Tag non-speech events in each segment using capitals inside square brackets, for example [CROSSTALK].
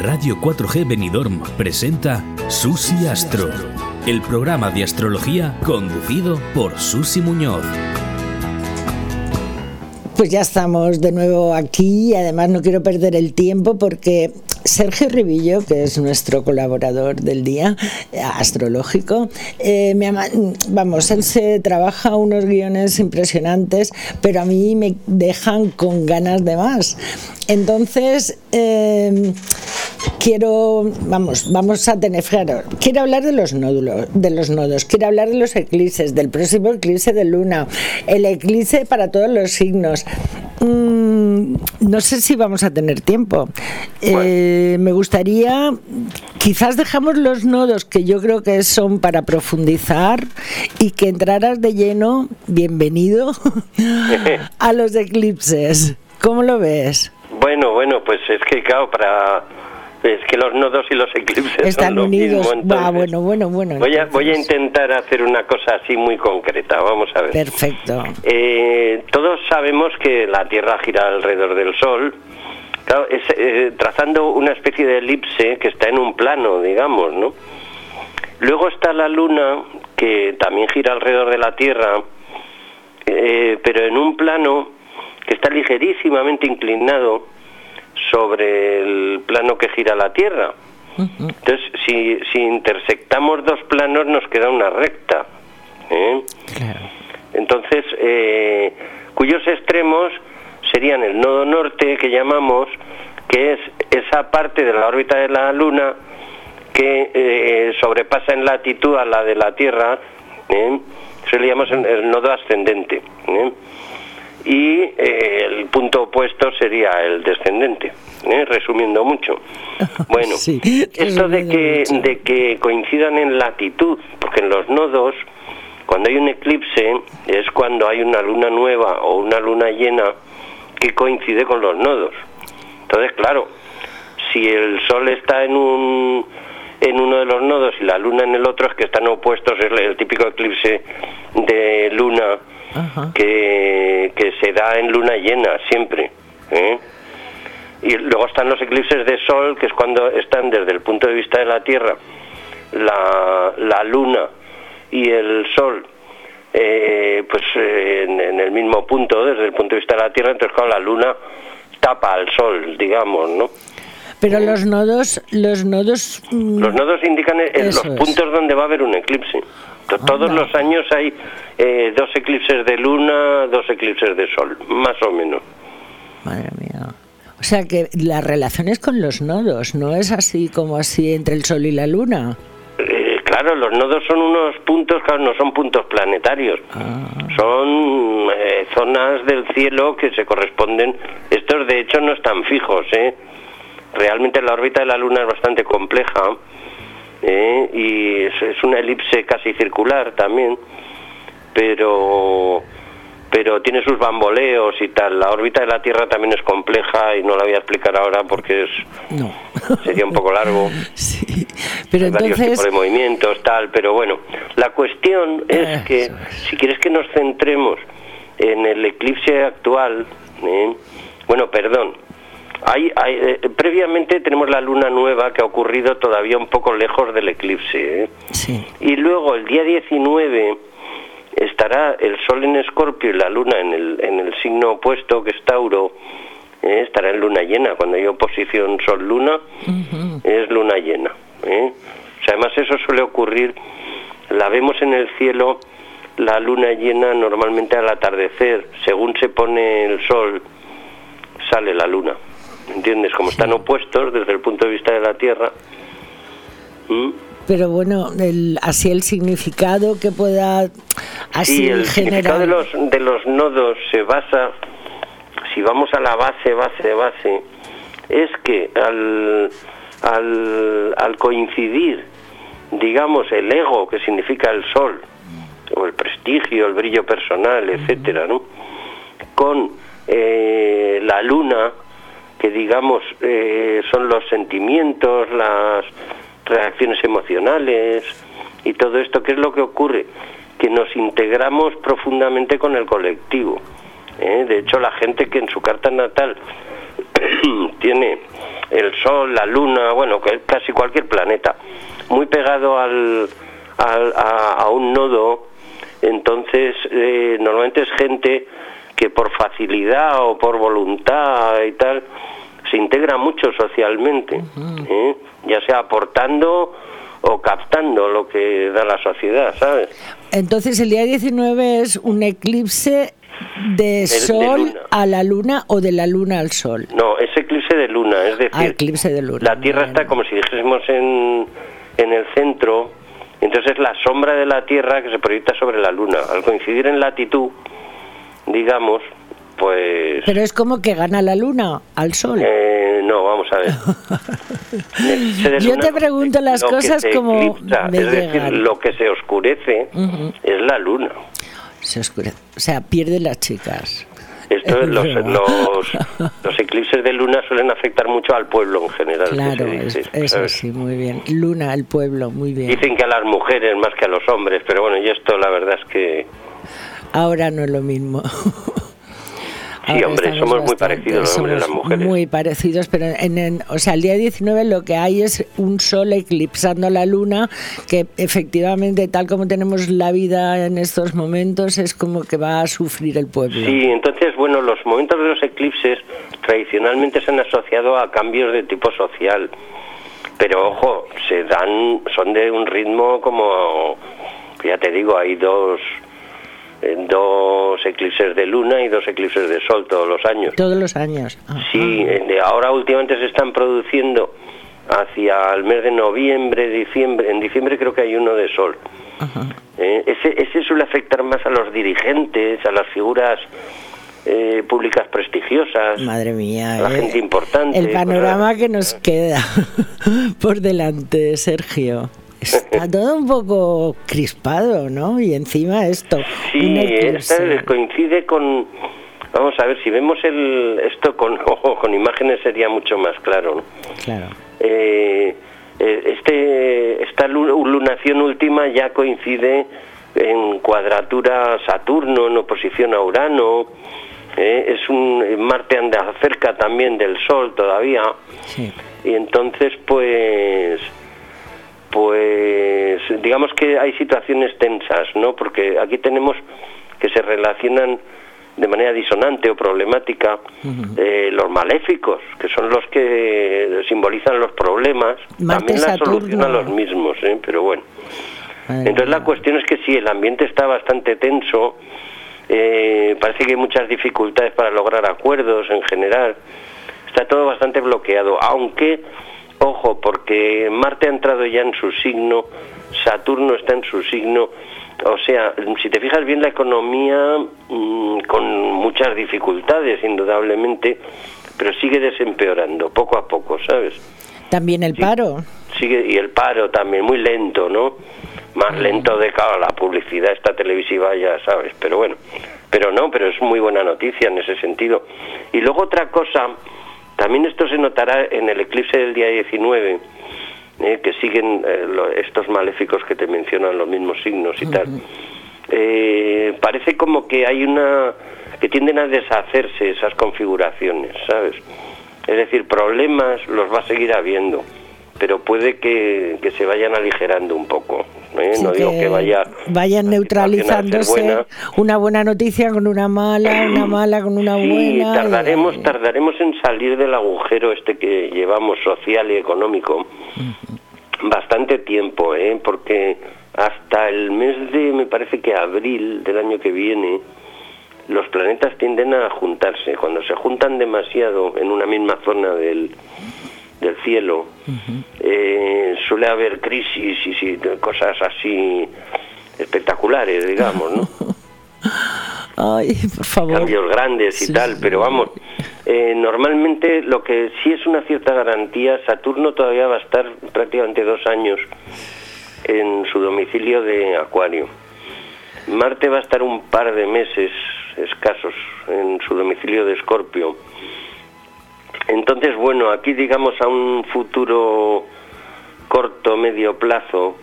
Radio 4G Benidorm presenta Susi Astro, el programa de astrología conducido por Susi Muñoz. Pues ya estamos de nuevo aquí y además no quiero perder el tiempo porque Sergio Ribillo, que es nuestro colaborador del día eh, astrológico, eh, me vamos, él se trabaja unos guiones impresionantes, pero a mí me dejan con ganas de más. Entonces, eh, quiero, vamos, vamos a tener, claro, quiero hablar de los nódulos, de los nodos, quiero hablar de los eclipses, del próximo eclipse de luna, el eclipse para todos los signos. Mm, no sé si vamos a tener tiempo. Eh, me gustaría, quizás dejamos los nodos que yo creo que son para profundizar y que entraras de lleno, bienvenido, [LAUGHS] a los eclipses. ¿Cómo lo ves? Bueno, bueno, pues es que claro, para es que los nodos y los eclipses están unidos. bueno, bueno, bueno. Voy a, voy a intentar hacer una cosa así muy concreta. Vamos a ver. Perfecto. Eh, todos sabemos que la Tierra gira alrededor del Sol. Claro, es, eh, trazando una especie de elipse que está en un plano, digamos, ¿no? Luego está la Luna, que también gira alrededor de la Tierra, eh, pero en un plano que está ligerísimamente inclinado sobre el plano que gira la Tierra. Entonces, si, si intersectamos dos planos nos queda una recta. ¿eh? Entonces, eh, cuyos extremos serían el nodo norte que llamamos, que es esa parte de la órbita de la Luna que eh, sobrepasa en latitud a la de la Tierra, ¿eh? eso le llamamos el nodo ascendente. ¿eh? Y eh, el punto opuesto sería el descendente, ¿eh? resumiendo mucho. [LAUGHS] Bueno, esto de que, de que coincidan en latitud, porque en los nodos, cuando hay un eclipse, es cuando hay una luna nueva o una luna llena que coincide con los nodos. Entonces, claro, si el Sol está en un en uno de los nodos y la luna en el otro es que están opuestos, es el típico eclipse de luna que, que, se da en luna llena siempre. ¿eh? Y luego están los eclipses de sol, que es cuando están desde el punto de vista de la Tierra, la, la luna y el sol, eh, pues en, el mismo punto, desde el punto de vista de la Tierra, entonces cuando la luna tapa al sol, digamos, ¿no? Pero los nodos, los nodos... Mm, los nodos indican los puntos donde va a haber un eclipse. Todos los años hay eh, dos eclipses de luna, dos eclipses de sol, más o menos. Madre mía. O sea que la relación es con los nodos, no es así como así entre el sol y la luna. Eh, claro, los nodos son unos puntos, claro, no son puntos planetarios, ah. son eh, zonas del cielo que se corresponden. Estos, de hecho, no están fijos, ¿eh? Realmente la órbita de la luna es bastante compleja ¿eh? y es, una elipse casi circular también, pero pero tiene sus bamboleos y tal. La órbita de la Tierra también es compleja y no la voy a explicar ahora porque es sería un poco largo. [LAUGHS] Sí, pero Hay entonces... varios tipos de movimientos, tal, pero bueno, la cuestión es que si quieres que nos centremos en el eclipse actual, ¿eh? bueno, perdón, hay, eh, previamente tenemos la luna nueva que ha ocurrido todavía un poco lejos del eclipse. ¿eh? Y luego el día 19 estará el Sol en Escorpio y la Luna en el, en el signo opuesto que es Tauro. ¿eh? Estará en luna llena. Cuando hay oposición Sol-Luna es luna llena. además eso suele ocurrir, la vemos en el cielo, la luna llena normalmente al atardecer. Según se pone el Sol, sale la luna. ¿entiendes? Como están opuestos desde el punto de vista de la Tierra. Pero bueno, el, así el significado que pueda así sí, el significado de los, de los nodos se basa, si vamos a la base, base, base, es que al, al, al coincidir, digamos, el ego, que significa el sol, o el prestigio, el brillo personal, etcétera, ¿no? con eh, la luna, que digamos eh, son los sentimientos, las reacciones emocionales y todo esto, ¿qué es lo que ocurre? Que nos integramos profundamente con el colectivo. ¿eh? De hecho, la gente que en su carta natal [CLEARS THROAT] tiene el Sol, la Luna, bueno, casi cualquier planeta, muy pegado al, a, un nodo, entonces eh, normalmente es gente que por facilidad o por voluntad y tal se integra mucho socialmente, ¿eh? ya sea aportando o captando lo que da la sociedad, ¿sabes? Entonces el día 19 es un eclipse de sol a la luna o de la luna al sol. No, es eclipse de luna, es decir, ah, eclipse de luna. la Tierra está como si dijésemos en, en el centro, entonces la sombra de la Tierra que se proyecta sobre la luna. Al coincidir en latitud, digamos, pues... Pero es como que gana la luna al sol. Eh, no, vamos a ver. [LAUGHS] Yo te pregunto las cosas como... es decir, lo que se oscurece es la luna. Se oscurece. O sea, pierden las chicas. Esto, los, los, [LAUGHS] los, eclipses de luna suelen afectar mucho al pueblo en general. Claro, eso sí, muy bien. Luna, el pueblo, muy bien. Dicen que a las mujeres más que a los hombres, pero bueno, y esto la verdad es que... Ahora no es lo mismo. [LAUGHS] Sí, hombre, somos muy parecidos los hombres y las mujeres. Muy parecidos, pero en, o sea, el día 19 lo que hay es un sol eclipsando la luna, que efectivamente, tal como tenemos la vida en estos momentos, es como que va a sufrir el pueblo. Sí, entonces, bueno, los momentos de los eclipses tradicionalmente se han asociado a cambios de tipo social, pero ojo, se dan, son de un ritmo como, ya te digo, hay dos dos eclipses de luna y dos eclipses de sol todos los años. Todos los años. Sí, ahora últimamente se están produciendo hacia el mes de noviembre, diciembre. En diciembre creo que hay uno de sol. Eh, ese, ese suele afectar más a los dirigentes, a las figuras eh, públicas prestigiosas. Madre mía. A la eh, gente importante. El panorama que nos queda [LAUGHS] por delante, Sergio. Está [LAUGHS] todo un poco crispado, ¿no? Y encima esto. Sí, esta coincide con. Vamos a ver, si vemos el, esto con [LAUGHS] ojo, con imágenes sería mucho más claro, ¿no? Claro. Eh, eh, este, esta lunación última ya coincide en cuadratura Saturno, en oposición a Urano. Eh, es un Marte anda cerca también del Sol todavía. Sí. Y entonces, pues pues digamos que hay situaciones tensas, ¿no? Porque aquí tenemos que se relacionan de manera disonante o problemática eh, los maléficos, que son los que simbolizan los problemas, también la solucionan los mismos, ¿eh? pero bueno. Entonces la cuestión es que si el ambiente está bastante tenso, eh, parece que hay muchas dificultades para lograr acuerdos en general, está todo bastante bloqueado, aunque Ojo, porque Marte ha entrado ya en su signo, Saturno está en su signo, o sea, si te fijas bien la economía mm, con muchas dificultades, indudablemente, pero sigue desempeorando poco a poco, ¿sabes? También el paro. Sigue y el paro también muy lento, ¿no? Más mm. lento de cada la publicidad esta televisiva ya sabes, pero bueno, pero no, pero es muy buena noticia en ese sentido. Y luego otra cosa también esto se notará en el eclipse del día 19, eh, que siguen eh, estos maléficos que te mencionan los mismos signos y tal. Eh, parece como que hay una que tienden a deshacerse esas configuraciones, ¿sabes? Es decir, problemas los va a seguir habiendo pero puede que, se vayan aligerando un poco. ¿eh? no digo que vaya vayan neutralizándose una buena noticia con una mala, una [CLEARS THROAT] mala con una buena. tardaremos, tardaremos en salir del agujero este que llevamos social y económico bastante tiempo, ¿eh? porque hasta el mes de, me parece que abril del año que viene, los planetas tienden a juntarse. Cuando se juntan demasiado en una misma zona del, del cielo, eh, suele haber crisis y, cosas así espectaculares, digamos, ¿no? [LAUGHS] Ay, por favor. Cambios grandes y tal, pero vamos, eh, normalmente lo que sí es una cierta garantía, Saturno todavía va a estar prácticamente dos años en su domicilio de Acuario. Marte va a estar un par de meses escasos en su domicilio de Escorpio entonces, bueno, aquí digamos a un futuro corto, medio plazo,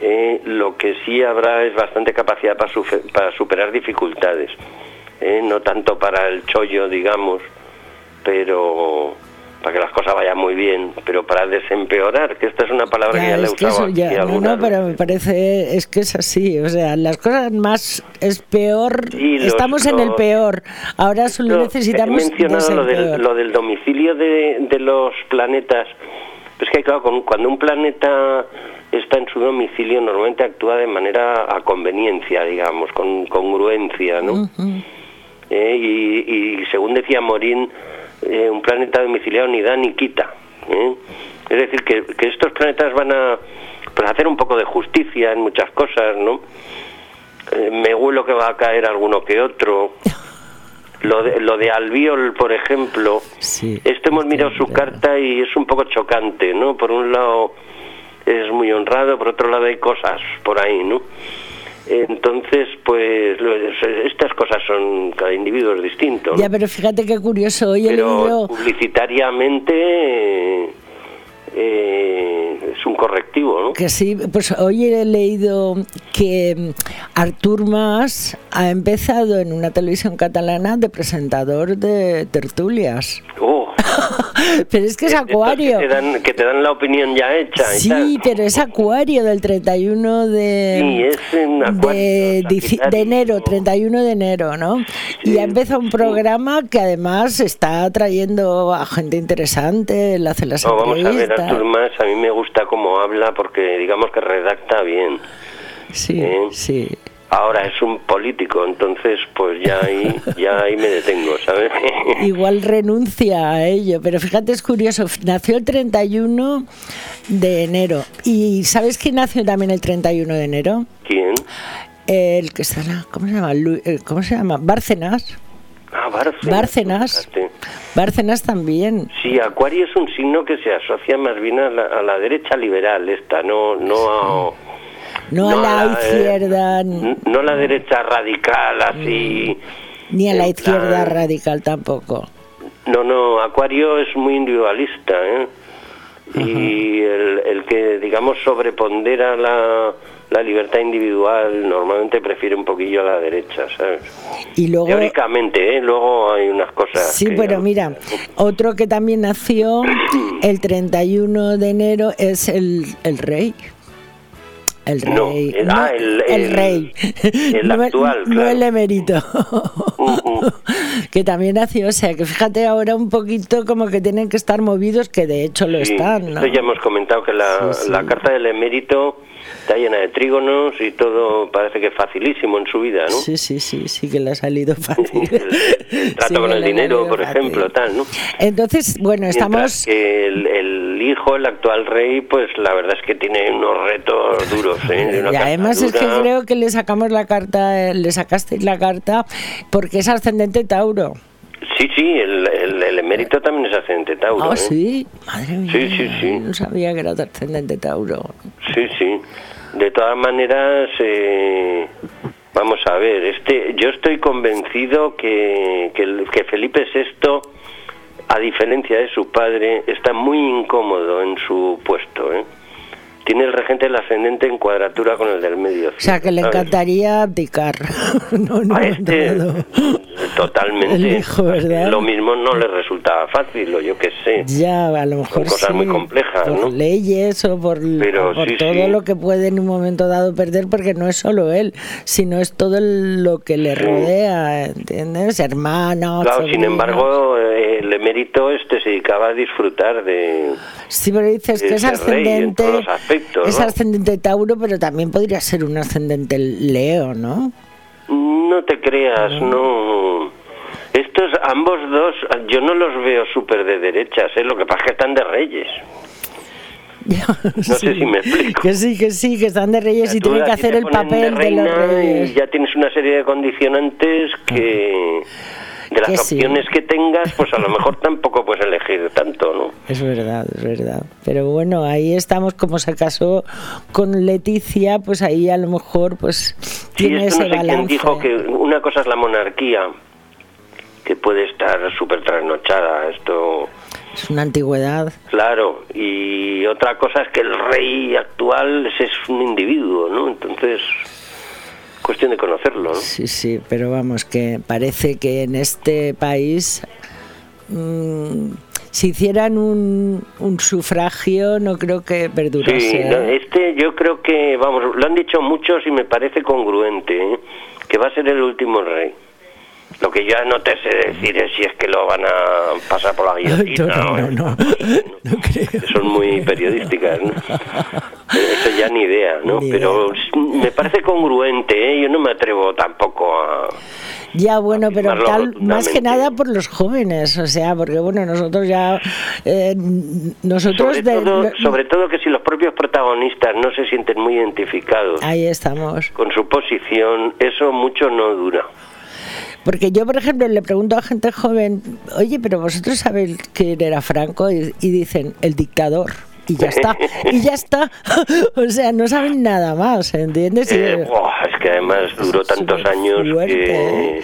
eh, lo que sí habrá es bastante capacidad para, superar dificultades, eh, no tanto para el chollo, digamos, pero para que las cosas vayan muy bien, pero para desempeorar, que esta es una palabra que ya le he usado aquí ya, alguna no, pero me parece, es que es así, o sea, las cosas más es peor, estamos en el peor, ahora solo necesitamos... He mencionado lo del, lo del, domicilio de, de los planetas, es que claro, cuando un planeta está en su domicilio normalmente actúa de manera a conveniencia, digamos, con congruencia, ¿no? Eh, y, según decía Morín, eh, un planeta domiciliado ni da ni quita. ¿eh? Es decir, que, estos planetas van a pues, hacer un poco de justicia en muchas cosas, ¿no? me huelo que va a caer alguno que otro. Lo de, lo de Albiol, por ejemplo, sí, este hemos mirado su carta y es un poco chocante, ¿no? Por un lado es muy honrado, por otro lado hay cosas por ahí, ¿no? Entonces, pues estas cosas son cada individuo es distinto. Ya, pero fíjate qué curioso. Hoy pero publicitariamente eh, es un correctivo, ¿no? Que sí, pues hoy he leído que Artur Mas ha empezado en una televisión catalana de presentador de tertulias. Oh. [LAUGHS] pero es que es Acuario. Que te, dan, la opinión ya hecha. Sí, pero es Acuario del 31 de, de, enero, 31 de enero, ¿no? y ha empezado un programa que además está trayendo a gente interesante, le hace las entrevistas a mí me gusta cómo habla porque digamos que redacta bien. Sí, ¿Eh? sí. Ahora es un político, entonces pues ya ahí, [LAUGHS] ya ahí me detengo, ¿sabes? [LAUGHS] Igual renuncia a ello, pero fíjate, es curioso, nació el 31 de enero. ¿Y sabes quién nació también el 31 de enero? ¿Quién? El que está, ¿cómo se llama? ¿Cómo se llama? Bárcenas. Ah, Bárcenas. Bárcenas. Bárcenas también. Sí, Acuario es un signo que se asocia más bien a la, derecha liberal, esta, no, no a... No, a la, izquierda. no a la derecha radical, así. Ni a la izquierda radical tampoco. No, no, Acuario es muy individualista, ¿eh? Y el, el que, digamos, sobrepondera la, la libertad individual normalmente prefiere un poquillo a la derecha, ¿sabes? Y luego, Teóricamente, ¿eh? luego hay unas cosas. Sí, pero mira, otro que también nació el 31 de enero es el, el rey. El rey. el, ah, el, rey. El actual, no, el emérito. [LAUGHS] que también nació, o sea, que fíjate ahora un poquito como que tienen que estar movidos, que de hecho lo están. ¿no? ya hemos comentado que la, la carta del emérito está llena de trígonos y todo parece que facilísimo en su vida, ¿no? Sí, sí, sí, sí que le ha salido fácil. el, [LAUGHS] trato con el dinero, por ejemplo, tal, ¿no? Entonces, bueno, estamos... que el, hijo, el actual rey, pues la verdad es que tiene unos retos duros, ¿eh? y además es que creo que le sacamos la carta, le sacasteis la carta porque es ascendente Tauro. Sí, sí, el, el, emérito también es ascendente Tauro. Ah, ¿eh? sí, madre mía. Sí, sí, sí. No sabía que era ascendente Tauro. Sí, sí. De todas maneras, eh, vamos a ver, este, yo estoy convencido que, que, que Felipe VI, a diferencia de su padre, está muy incómodo en su puesto, ¿eh? Tiene el regente el ascendente en cuadratura con el del medio. O sea, que le encantaría abdicar. [LAUGHS] no, no, a este, totalmente. El hijo, ¿verdad? Lo mismo no le resultaba fácil, o yo qué sé. Ya, a lo mejor Son cosas muy complejas, por leyes o por, por todo lo que puede en un momento dado perder, porque no es solo él, sino es todo lo que le rodea, ¿entiendes? Hermanos. Claro, sin embargo, eh, el emérito este se dedicaba a disfrutar de. Sí, pero dices que es ascendente. Es ascendente Tauro, pero también podría ser un ascendente Leo, ¿no? No te creas, no. Estos, ambos dos, yo no los veo súper de derechas, ¿eh? lo que pasa es que están de reyes. [LAUGHS] no sé si me explico. Que sí, que sí, que están de reyes y tienen que hacer el papel de, los reyes. Y ya tienes una serie de condicionantes que de las opciones que tengas, pues a lo mejor tampoco puedes elegir tanto, ¿no? Es verdad, es verdad. Pero bueno, ahí estamos, como se casó con Leticia, pues ahí a lo mejor pues tiene ese no sé Quién dijo que una cosa es la monarquía, que puede estar súper trasnochada, esto... Es una antigüedad. Claro, y otra cosa es que el rey actual es un individuo, ¿no? Entonces cuestión de conocerlo. ¿no? Sí, sí, pero vamos, que parece que en este país mm, si hicieran un, un sufragio no creo que perdurase. Sí, ¿eh? este yo creo que, vamos, lo han dicho muchos y me parece congruente, ¿eh? que va a ser el último rey. Lo que ya no te sé decir es si es que lo van a pasar por la [LAUGHS] guillotina. No, no, no, [LAUGHS] no creo. Son muy periodísticas, ¿no? [LAUGHS] Eso ya ni idea, ¿no? Ni Pero me parece congruente, ¿eh? Yo no me atrevo tampoco a... Ya, bueno, pero tal, más que nada por los jóvenes, o sea, porque bueno, nosotros ya, eh, nosotros Sobre de- todo, no- sobre todo que si los propios protagonistas no se sienten muy identificados ahí estamos. con su posición, eso mucho no dura. Porque yo, por ejemplo, le pregunto a gente joven, oye, pero vosotros sabéis quién era Franco y, y dicen el dictador. Y ya está, y ya está. [LAUGHS] o sea, no saben nada más, ¿entiendes? Eh, es que además duró tantos años fuerte, que... ¿eh?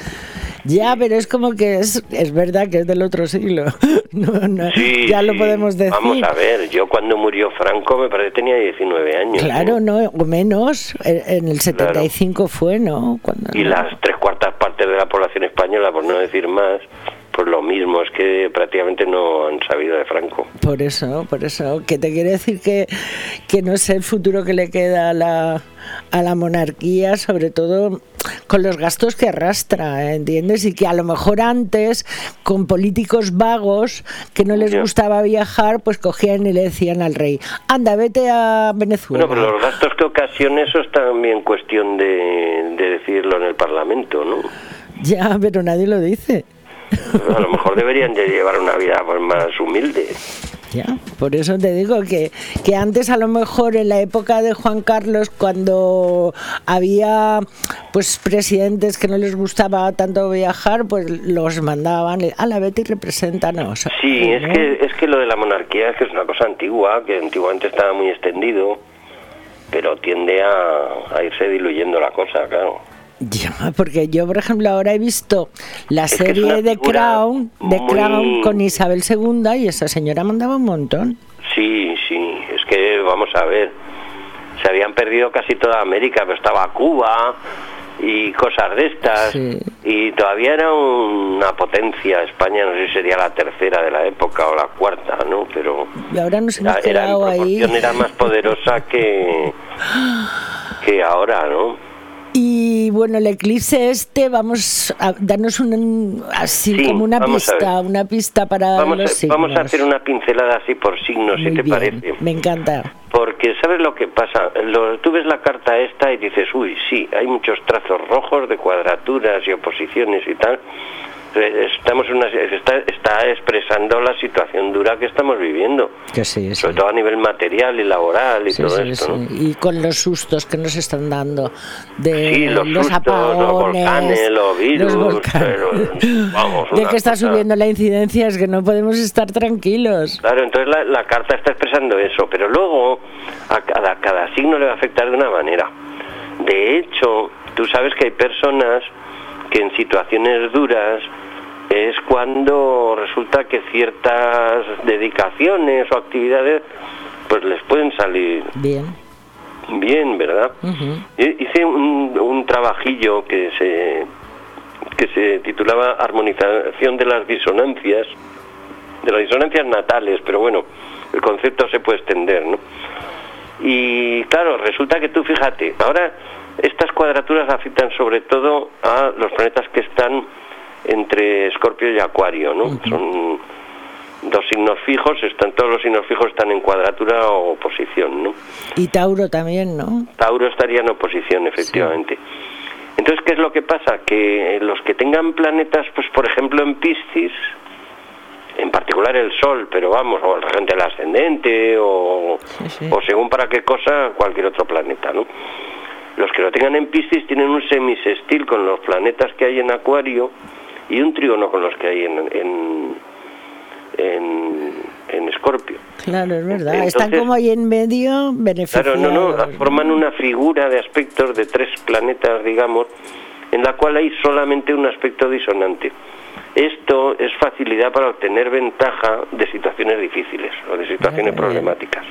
Ya, pero es como que es, es verdad que es del otro siglo. [LAUGHS] No, no, Sí, ya lo podemos decir. Vamos a ver, yo cuando murió Franco me parece que tenía 19 años. Claro, ¿no? no, o menos. En en el 75 fue, ¿no? Cuando, Y no. las partes de la población española, por no decir más, pues lo mismo, es que prácticamente no han sabido de Franco. Por eso, por eso. Que te quiere decir que, que no sé el futuro que le queda a la, a la monarquía, sobre todo con los gastos que arrastra, ¿entiendes? Y que a lo mejor antes, con políticos vagos que no les Ya. gustaba viajar, pues cogían y le decían al rey, anda, vete a Venezuela. Bueno, pero los gastos que ocasiona eso es también cuestión de, de decirlo en el Parlamento, ¿no? Ya, pero nadie lo dice. A lo mejor deberían de llevar una vida pues, más humilde. Ya, por eso te digo que, que antes a lo mejor en la época de Juan Carlos cuando había pues presidentes que no les gustaba tanto viajar pues los mandaban a la Betty represéntanos Sí, es que, es que lo de la monarquía es que es una cosa antigua, que antiguamente estaba muy extendido, pero tiende a, a irse diluyendo la cosa, claro. [LAUGHS] Ya, porque yo por ejemplo ahora he visto la Es serie de Crown de muy- Crown con Isabel II y esa señora mandaba un montón Sí, sí, es que vamos a ver, se habían perdido casi toda América, pero estaba Cuba y cosas de estas, Sí. y todavía era una potencia, España no sé si sería la tercera de la época o la cuarta, ¿no? Pero y ahora nos era, hemos era en quedado ahí era más poderosa que, [LAUGHS] que ahora, ¿no? Y bueno, el eclipse este, vamos a darnos un, así Sí, como una pista, una pista para Vamos los a, signos. vamos a hacer una pincelada así por signos, Muy si te bien, parece. Me encanta. Porque sabes lo que pasa, Lo- tú ves la carta esta y dices, uy, sí, hay muchos trazos rojos de cuadraturas y oposiciones y tal. Estamos una, está, está expresando la situación dura que estamos viviendo, Que sí, sí. sobre todo a nivel material y laboral y Sí, todo esto. Y con los sustos que nos están dando de Sí, los sustos, los apagones, volcanes, los virus, volcanes. pero, vamos, de que está cosa- subiendo la incidencia, es que no podemos estar tranquilos. Claro, entonces la, la carta está expresando eso, pero luego a cada, cada signo le va a afectar de una manera. De hecho, tú sabes que hay personas que en situaciones duras es cuando resulta que ciertas dedicaciones o actividades pues les pueden salir Bien. bien, ¿verdad? Hice un, un trabajillo que se que se titulaba Armonización de las disonancias, de las disonancias natales, pero bueno, el concepto se puede extender, ¿no? Y claro, resulta que tú fíjate, ahora estas cuadraturas afectan sobre todo a los planetas que están entre Escorpio y Acuario, ¿no? Son dos signos fijos, están todos los signos fijos están en cuadratura o oposición, ¿no? Y Tauro también, ¿no? Tauro estaría en oposición, efectivamente. Entonces, ¿qué es lo que pasa? Que los que tengan planetas, pues por ejemplo en Piscis, en particular el Sol, pero vamos, o el regente del ascendente, o, Sí, sí. o según para qué cosa, cualquier otro planeta, ¿no? Los que lo tengan en Piscis tienen un semisextil con los planetas que hay en Acuario y un trígono con los que hay en, en, en, en Escorpio. Claro, es verdad. Entonces- Están como ahí en medio beneficiados. Claro, no, no, forman una figura de aspectos de tres planetas, digamos, en la cual hay solamente un aspecto disonante. Esto es facilidad para obtener ventaja de situaciones difíciles o de situaciones problemáticas.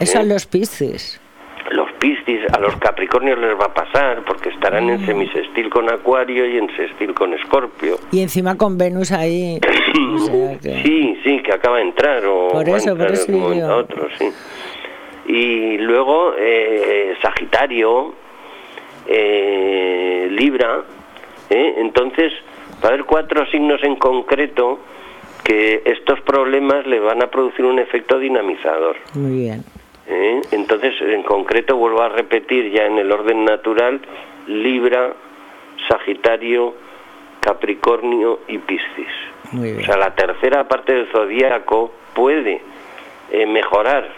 Eso ¿eh? a los Piscis. Los Piscis, a los Capricornios les va a pasar porque estarán en Mm. semisextil con Acuario y en sextil con Escorpio. Y encima con Venus ahí. [CLEARS THROAT] o sea que- Sí, sí, que acaba de entrar o Por va a eso, por entrar eso un momento a otro, sí. Y luego eh, Sagitario, eh, Libra, ¿eh? entonces va a haber cuatro signos en concreto que estos problemas le van a producir un efecto dinamizador. Muy bien. ¿Eh? Entonces, en concreto, vuelvo a repetir ya en el orden natural, Libra, Sagitario, Capricornio y Piscis. Muy bien. O sea, la tercera parte del zodíaco puede eh, mejorar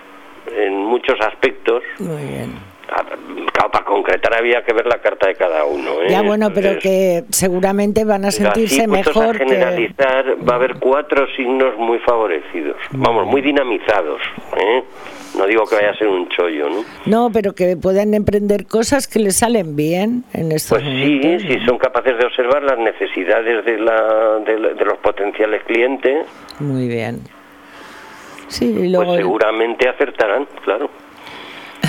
en muchos aspectos. Muy bien. Claro, para concretar había que ver la carta de cada uno. ¿eh? Ya bueno, pero Entonces, que seguramente van a así, sentirse puestos mejor a que... generalizar, va a haber cuatro signos muy favorecidos, vamos, muy dinamizados. ¿eh? No digo que vaya a ser un chollo, ¿no? No, pero que puedan emprender cosas que les salen bien en estos Pues sí, momentos. si son capaces de observar las necesidades de, la, de, la- de los potenciales clientes, Muy bien. Sí, y pues luego... seguramente acertarán, claro.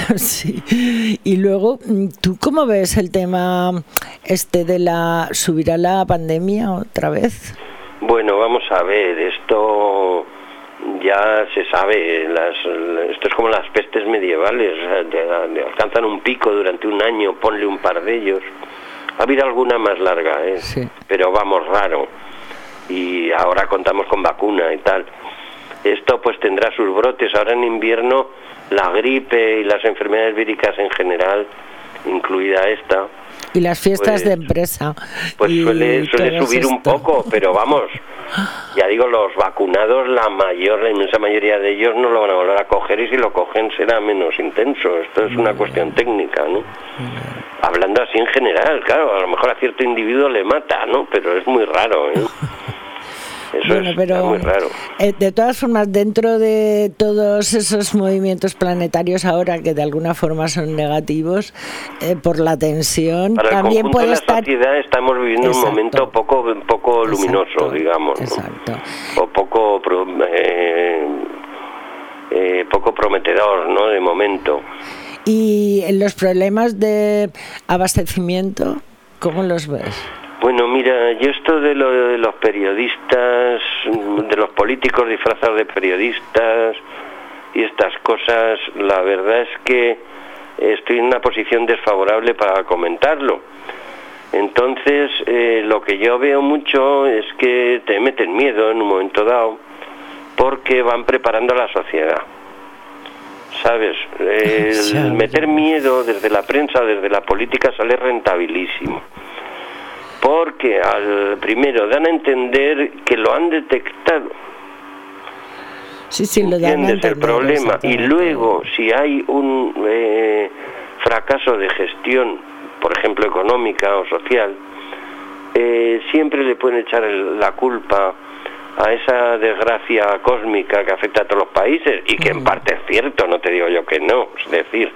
[LAUGHS] sí. Y luego, mm, ¿tú cómo ves el tema este de la... subirá la pandemia otra vez? Bueno, vamos a ver, esto ya se sabe, las, esto es como las pestes medievales, alcanzan un pico durante un año, ponle un par de ellos. Ha habido alguna más larga, ¿eh? Sí. pero vamos, raro. Y ahora contamos con vacuna y tal. Esto pues tendrá sus brotes. Ahora en invierno la gripe y las enfermedades víricas en general, incluida esta, Y las fiestas Pues- de empresa. pues suele, suele subir un poco, pero vamos, ya digo, los vacunados, la mayor, la inmensa mayoría de ellos no lo van a volver a coger y si lo cogen será menos intenso. Esto es una cuestión técnica, ¿no? Hablando así en general, claro, a lo mejor a cierto individuo le mata, ¿no? Pero es muy raro, ¿eh? Eso Bueno, es pero muy raro. eh, de todas formas, dentro de todos esos movimientos planetarios ahora que de alguna forma son negativos eh, por la tensión, Para también puede de la estar sociedad estamos viviendo Exacto. un momento poco poco luminoso, Exacto, digamos, ¿no? exacto. o poco eh, eh, poco prometedor, ¿no? De momento. y los problemas de abastecimiento, ¿cómo los ves? Bueno, mira, yo esto de, lo, de los periodistas, de los políticos disfrazados de periodistas y estas cosas, la verdad es que estoy en una posición desfavorable para comentarlo. Entonces, eh, lo que yo veo mucho es que te meten miedo en un momento dado porque van preparando a la sociedad. ¿Sabes? [LAUGHS] El meter miedo desde la prensa, desde la política, sale rentabilísimo porque al primero dan a entender que lo han detectado, Sí, sí, lo dan a ¿entiendes el entender, problema? Y luego, si hay un eh, fracaso de gestión, por ejemplo, económica o social, eh, siempre le pueden echar el- la culpa a esa desgracia cósmica que afecta a todos los países y que en parte es cierto, no te digo yo que no, es decir,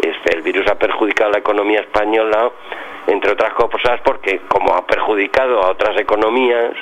este, el virus ha perjudicado a la economía española, entre otras cosas porque como ha perjudicado a otras economías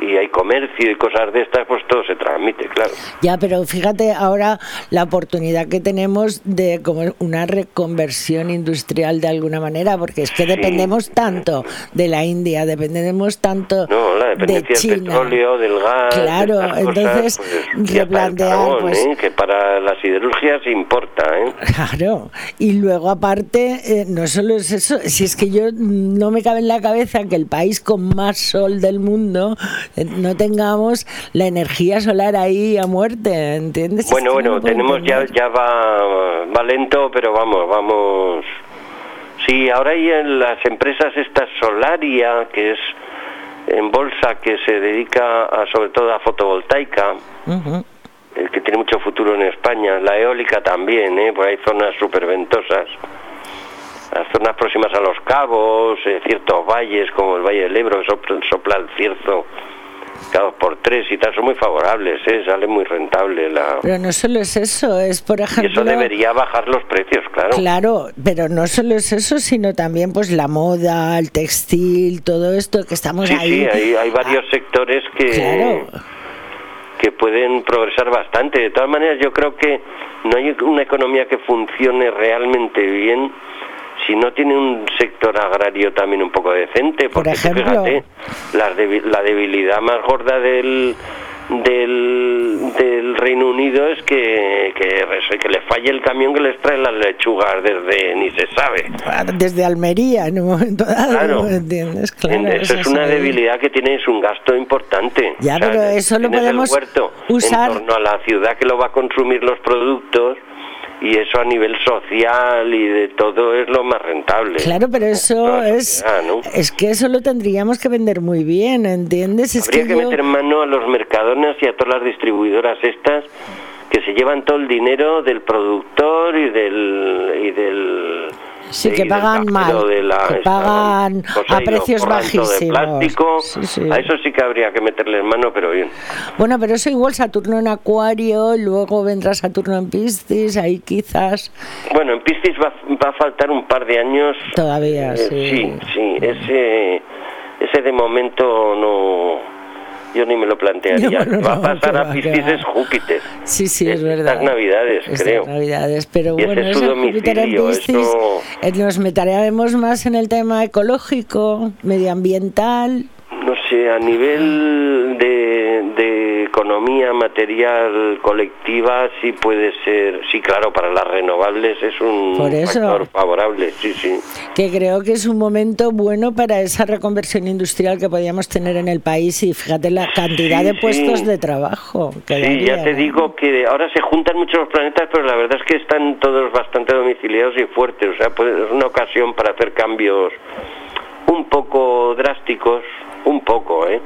y hay comercio y cosas de estas, pues todo se transmite, claro. Ya, pero fíjate ahora la oportunidad que tenemos de como una reconversión industrial de alguna manera, porque es que dependemos tanto de la India, dependemos tanto No, la de dependencia del China. petróleo, del gas, de Claro, estas cosas, entonces, pues, del replantear, carbón, pues- ¿eh? que para la siderurgia se importa, ¿eh? Claro, y luego aparte, eh, no solo es eso, si es que yo mm, no me cabe en la cabeza que el país con más sol del mundo no tengamos la energía solar ahí a muerte, ¿entiendes? Es Bueno, que bueno, tenemos ya, ya va, va lento, pero vamos, vamos. Sí, ahora hay en las empresas esta Solaria, que es en bolsa, que se dedica a, sobre todo a fotovoltaica, Ujú. eh, que tiene mucho futuro en España. La eólica también, ¿eh? Pues hay zonas súper ventosas. Las zonas próximas a los cabos, eh, ciertos valles como el Valle del Ebro, que sopla, sopla el cierzo cada dos por tres y tal, son muy favorables, ¿eh? sale muy rentable la... Pero no solo es eso, es por Y ejemplo... eso debería bajar los precios, claro. Claro, pero no solo es eso, sino también pues la moda, el textil, todo esto que estamos Sí, ahí. sí, hay, hay varios sectores que, Claro. que pueden progresar bastante. De todas maneras, yo creo que no hay una economía que funcione realmente bien si no tiene un sector agrario también un poco decente, porque Por ejemplo, fíjate, la, debi- la debilidad más gorda del, del, del Reino Unido es que, que, que le falle el camión que les trae las lechugas desde ni se sabe. desde Almería [LAUGHS] en un momento dado, Claro. ¿entiendes? Claro, En- eso es una debilidad que tiene, es un gasto importante. Ya, pero eso lo tienes el podemos huerto usar- En torno a la ciudad que lo va a consumir los productos y eso a nivel social y de todo es lo más rentable. Claro, pero eso es es que eso lo tendríamos que vender muy bien, ¿entiendes? Es Habría que, yo- meter mano a los mercadones y a todas las distribuidoras estas que se llevan todo el dinero del productor y del y del Sí, que pagan mal, de la- que esta pagan a precios de bajísimos. plástico. Sí, sí. A eso sí que habría que meterles mano, pero bien. Bueno, pero eso igual Saturno en Acuario, luego vendrá Saturno en Piscis, ahí quizás Bueno, en Piscis va, va a faltar un par de años. todavía, Eh, sí. sí, sí, ese, ese de momento no. Yo ni me lo plantearía. [LAUGHS] No, no, va a pasar a Piscis es Júpiter. Sí, sí, es verdad. navidades, Estas creo. navidades, pero Y ese bueno, es su ese Júpiter en Piscis eh, nos meteremos más en el tema ecológico, medioambiental. No sé, a nivel de, de economía material colectiva sí puede ser, sí claro, para las renovables es un factor favorable, sí, sí. que creo que es un momento bueno para esa reconversión industrial que podíamos tener en el país y fíjate la cantidad Sí, de puestos sí. de trabajo que Sí, daría, ya te ¿no? digo que ahora se juntan muchos planetas, pero la verdad es que están todos bastante domiciliados y fuertes. O sea, puede- es una ocasión para hacer cambios un poco drásticos, un poco, ¿eh?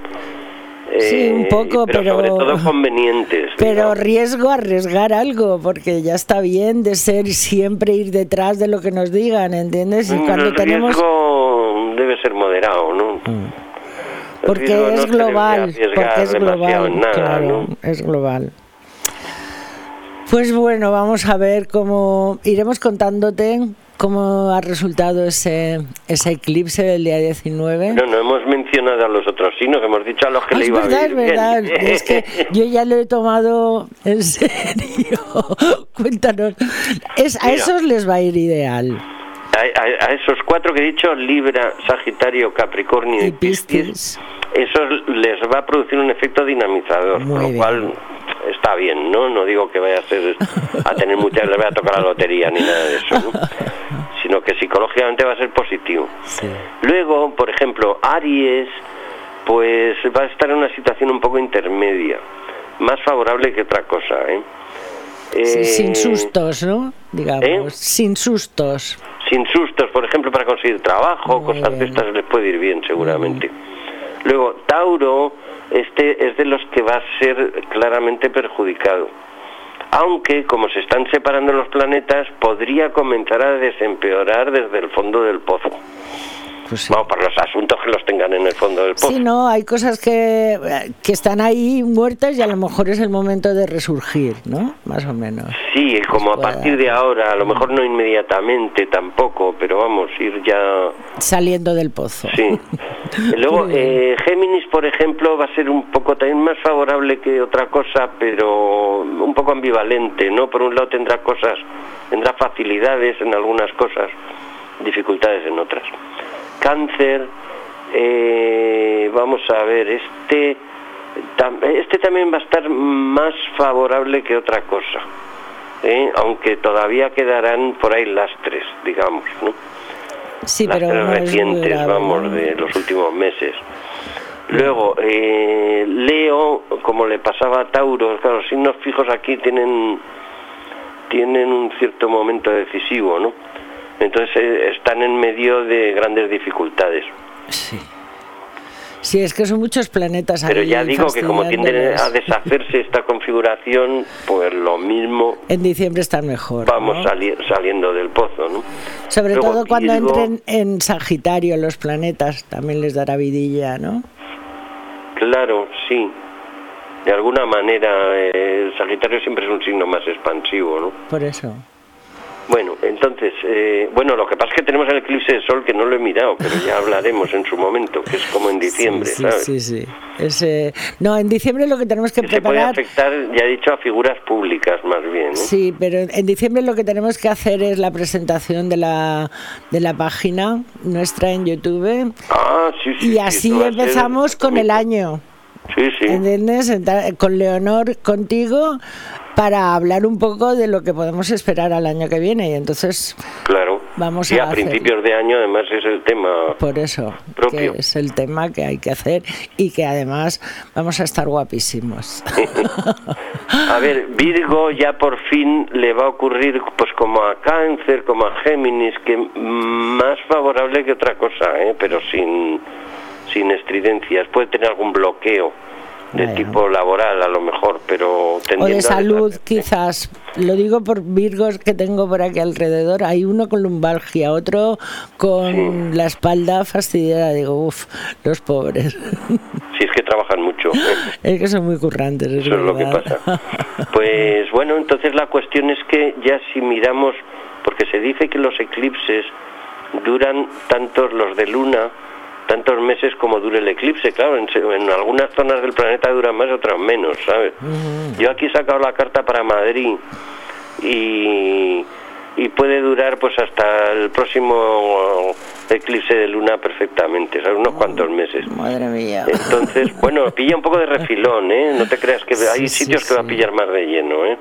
Sí, Eh, un poco, pero, pero- sobre todo convenientes. [LAUGHS] Pero digamos. riesgo a arriesgar algo, porque ya está bien de ser siempre ir detrás de lo que nos digan, ¿entiendes? Y Mm, cuando el tenemos... riesgo debe ser moderado, ¿no? El Porque riesgo es global, porque es global, nada, claro, ¿no? es global. Pues bueno, vamos a ver cómo iremos contándote cómo ha resultado ese, ese eclipse del día 19. No, no hemos mencionado a los otros signos, hemos dicho a los que Ah, le es iba verdad, a es ir bien. verdad. [LAUGHS] Es que yo ya lo he tomado en serio. [LAUGHS] Cuéntanos. Es, a Mira. esos les va a ir ideal. A, a- a esos cuatro que he dicho, Libra, Sagitario, Capricornio y, Y Piscis. Piscis, eso les va a producir un efecto dinamizador, Muy con lo bien. cual está bien, ¿no? No digo que vaya a ser a tener mucha, le vaya a tocar la lotería ni nada de eso, ¿no? [LAUGHS] Sino que psicológicamente va a ser positivo. Luego, por ejemplo, Aries, pues va a estar en una situación un poco intermedia, más favorable que otra cosa, ¿eh? Sí, Eh, sin sustos, ¿no? Digamos, ¿eh? sin sustos. sin sustos, por ejemplo, para conseguir trabajo, Muy cosas de estas les puede ir bien seguramente. Luego, Tauro, este es de los que va a ser claramente perjudicado. Aunque, como se están separando los planetas, podría comenzar a desempeorar desde el fondo del pozo. Pues sí. Vamos, para los asuntos que los tengan en el fondo del pozo. Sí, no, hay cosas que, que están ahí muertas y a lo mejor es el momento de resurgir, ¿no? Más o menos. Sí, como a pueda. partir de ahora, a lo mejor no inmediatamente tampoco, pero vamos, ir ya Saliendo del pozo. Sí. [LAUGHS] Luego, eh, Géminis, por ejemplo, va a ser un poco también más favorable que otra cosa, pero un poco ambivalente, ¿no? Por un lado tendrá cosas, tendrá facilidades en algunas cosas, dificultades en otras. Cáncer, eh, vamos a ver, este, este también va a estar más favorable que otra cosa, ¿eh? aunque todavía quedarán por ahí lastres, digamos, ¿no? Sí, las pero no recientes, grave, vamos, ¿no? de los últimos meses. Luego, eh, Leo, como le pasaba a Tauro, claro, los signos fijos aquí tienen, tienen un cierto momento decisivo, ¿no? Entonces eh, están en medio de grandes dificultades. Sí. Sí, es que son muchos planetas Pero ya digo que como tienden a deshacerse esta configuración, pues lo mismo En diciembre están mejor. vamos ¿no? sali- saliendo del pozo, ¿no? Sobre Luego, todo cuando entren en Sagitario los planetas, también les dará vidilla, ¿no? Claro, sí. De alguna manera, eh, el Sagitario siempre es un signo más expansivo, ¿no? Por eso. Bueno, entonces, eh, bueno, lo que pasa es que tenemos el eclipse de sol que no lo he mirado, pero ya hablaremos en su momento, que es como en diciembre, sí, ¿sabes? Sí, sí. No, en diciembre lo que tenemos que, que se puede preparar. afectar, ya he dicho, a figuras públicas más bien. ¿no? Sí, pero en diciembre lo que tenemos que hacer es la presentación de la, de la página nuestra en YouTube. Ah, sí, sí. Y sí, así empezamos con el año. Sí, sí. ¿Entiendes? Con Leonor, contigo, para hablar un poco de lo que podemos esperar al año que viene. Y entonces, Claro. Vamos sí, a a, principios de año además es el tema. por eso, Propio. que es el tema que hay que hacer y que además vamos a estar guapísimos. [LAUGHS] A ver, Virgo ya por fin le va a ocurrir, pues como a Cáncer, como a Géminis, que más favorable que otra cosa, ¿eh? pero sin, sin estridencias. Puede tener algún bloqueo de tipo laboral a lo mejor, pero o de salud, quizás. Lo digo por virgos que tengo por aquí alrededor. Hay uno con lumbalgia, otro con la espalda fastidiada. Digo, uff, los pobres. [LAUGHS] Si es que trabajan mucho. [LAUGHS] es que son muy currantes, es Eso es lo que pasa. [LAUGHS] Pues bueno, entonces la cuestión es que ya si miramos, porque se dice que los eclipses duran tantos los de luna, tantos meses como dure el eclipse, claro, en, en algunas zonas del planeta duran más, otras menos, ¿sabes? Yo aquí he sacado la carta para Madrid y, y puede durar pues hasta el próximo eclipse de luna perfectamente, ¿sabes? Unos cuantos meses. Madre mía. Entonces, [LAUGHS] bueno, pilla un poco de refilón, ¿eh? No te creas que Sí, hay sí, sitios que va a pillar más de lleno, ¿eh?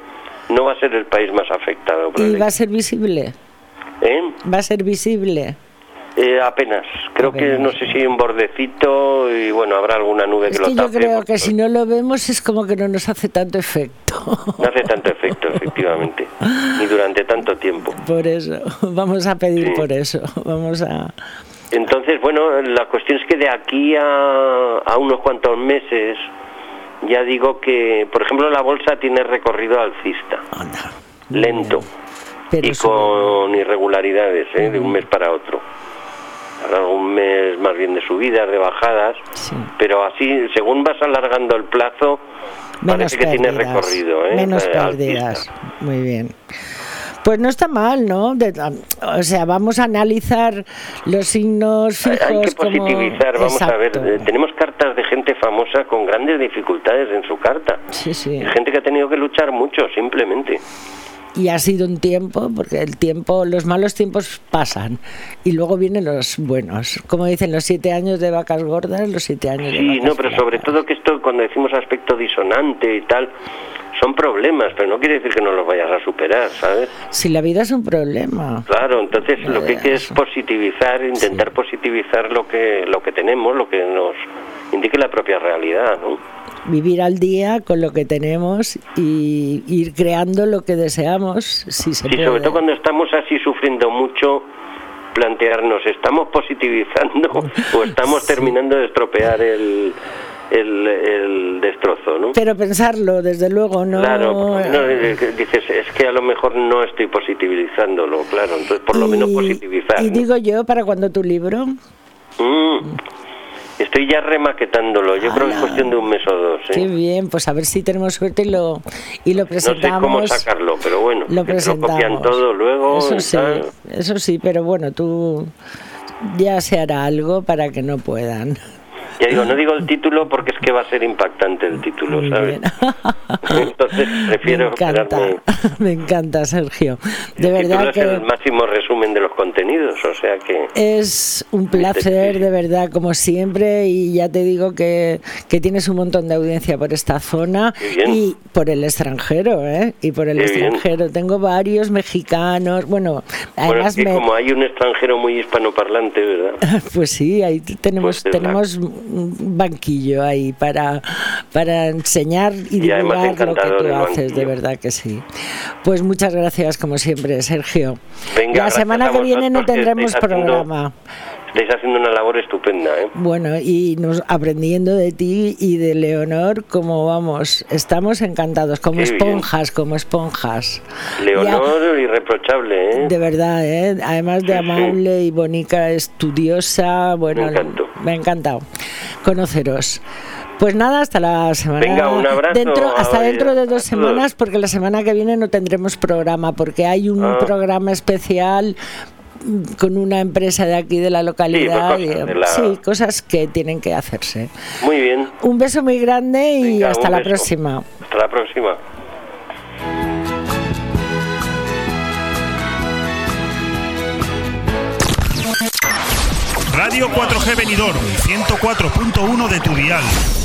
No va a ser el país más afectado. por ¿Y el- va a ser visible? ¿Eh? ¿Va a ser visible? Eh, apenas. Creo que no sé si hay un bordecito y bueno, habrá alguna nube Es que que lo yo tape. creo porque que si no lo vemos es como que no nos hace tanto efecto. No hace tanto efecto, efectivamente. Ni durante tanto tiempo. Por eso, [LAUGHS] vamos a pedir Sí. por eso. Vamos a... Entonces, bueno, la cuestión es que de aquí a, a unos cuantos meses, ya digo que, por ejemplo, la bolsa tiene recorrido alcista, Anda. Lento. Pero y con irregularidades ¿eh? de un mes para otro. Algún mes más bien de subidas, de bajadas, Sí. pero así, según vas alargando el plazo, Menos parece que tiene pérdidas, recorrido. ¿eh? Menos pérdidas. Muy bien. Pues no está mal, ¿no? De- o sea, vamos a analizar los signos fijos Hay que como... positivizar, vamos a ver, eh, tenemos cartas de gente famosa con grandes dificultades en su carta. Sí, sí. Gente que ha tenido que luchar mucho, simplemente. Y ha sido un tiempo, porque el tiempo, los malos tiempos pasan y luego vienen los buenos. Como dicen, los siete años de vacas gordas, los siete años de Sí, vacas no, pero sobre todo que esto, cuando decimos aspecto disonante y tal, son problemas, pero no quiere decir que no los vayas a superar, ¿sabes? Si la vida es un problema. Claro, entonces No lo que hay que es positivizar, intentar positivizar lo que lo que tenemos, lo que nos indique la propia realidad, ¿no? Vivir al día con lo que tenemos y ir creando lo que deseamos, si se Y puede. sobre todo cuando estamos así sufriendo mucho, plantearnos, ¿estamos positivizando o estamos Sí. terminando de estropear el, el, el destrozo, ¿no? Pero pensarlo, desde luego, no... Claro, no, eh, dices, es que a lo mejor no estoy positivizándolo, claro, entonces por lo menos positivizar. Y ¿no? digo yo, ¿para cuando tu libro? Mm, estoy ya remaquetándolo, yo creo que es cuestión de un mes o dos. ¿eh? Qué bien, pues a ver si tenemos suerte y lo, y lo No sé presentamos. cómo sacarlo, pero bueno, lo que te lo presentamos. copian todo luego. Eso sí, tal. eso sí, pero bueno, tú ya se hará algo para que no puedan. Ya digo, no digo el título porque es que va a ser impactante el título, Muy ¿sabes? [LAUGHS] Entonces prefiero me encanta, [LAUGHS] me encanta, Sergio. De el verdad título es el que máximo resumen de los contenidos, o sea que... es un placer, de verdad, como siempre, y ya te digo que, que tienes un montón de audiencia por esta zona y por el extranjero, ¿eh? Y por el Qué bien. extranjero. Tengo varios mexicanos, bueno, Bueno, además es que me... como hay un extranjero muy hispanoparlante, ¿verdad? [LAUGHS] Pues sí, ahí tenemos Pues tenemos un banquillo ahí para, para enseñar y Y divulgar lo que tú haces, de verdad que sí. Pues muchas gracias como siempre, Sergio. Venga, la semana que viene no tendremos programa. Estáis haciendo una labor estupenda, ¿eh? Bueno, y nos aprendiendo de ti y de Leonor, como vamos, estamos encantados, como Qué bien. esponjas, como esponjas. Leonor, irreprochable, ¿eh? De verdad, ¿eh? además de Sí, sí. amable y bonita, estudiosa, bueno, Me encantó. Me ha encantado conoceros. Pues nada, hasta la semana. Venga, un abrazo. Dentro, hasta dentro de dos semanas, porque la semana que viene no tendremos programa, porque hay un ah. programa especial con una empresa de aquí de la localidad. Sí, cosas, que tienen que hacerse. Muy bien. Un beso muy grande y hasta la próxima. Hasta la próxima. Radio 4G Benidorm, 104.1 de tu dial.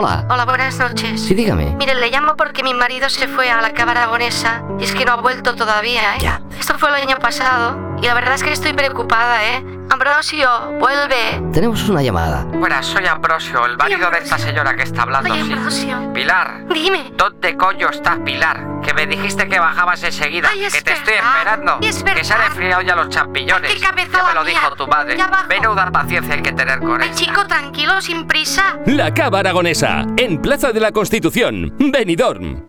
Hola. Hola, buenas noches. Sí, dígame. Mire, le llamo porque mi marido se fue a la Cava Aragonesa y es que no ha vuelto todavía, ¿eh? Ya. Esto fue el año pasado y la verdad es que estoy preocupada, ¿eh? Ambrosio, vuelve. Tenemos una llamada. Buenas, soy Ambrosio, el marido de esta señora que está hablando. Oye, Ambrosio. Pilar. Dime. ¿Dónde coño estás, Pilar? Que me dijiste que bajabas enseguida. Ay, que te estoy esperando. Es que se han enfriado ya los champiñones. ¿Qué cabeza ya me lo dijo tu madre. Menuda paciencia hay que tener con Ay, chico, tranquilo, sin prisa. La Cava Aragonesa, en Plaza de la Constitución, Benidorm.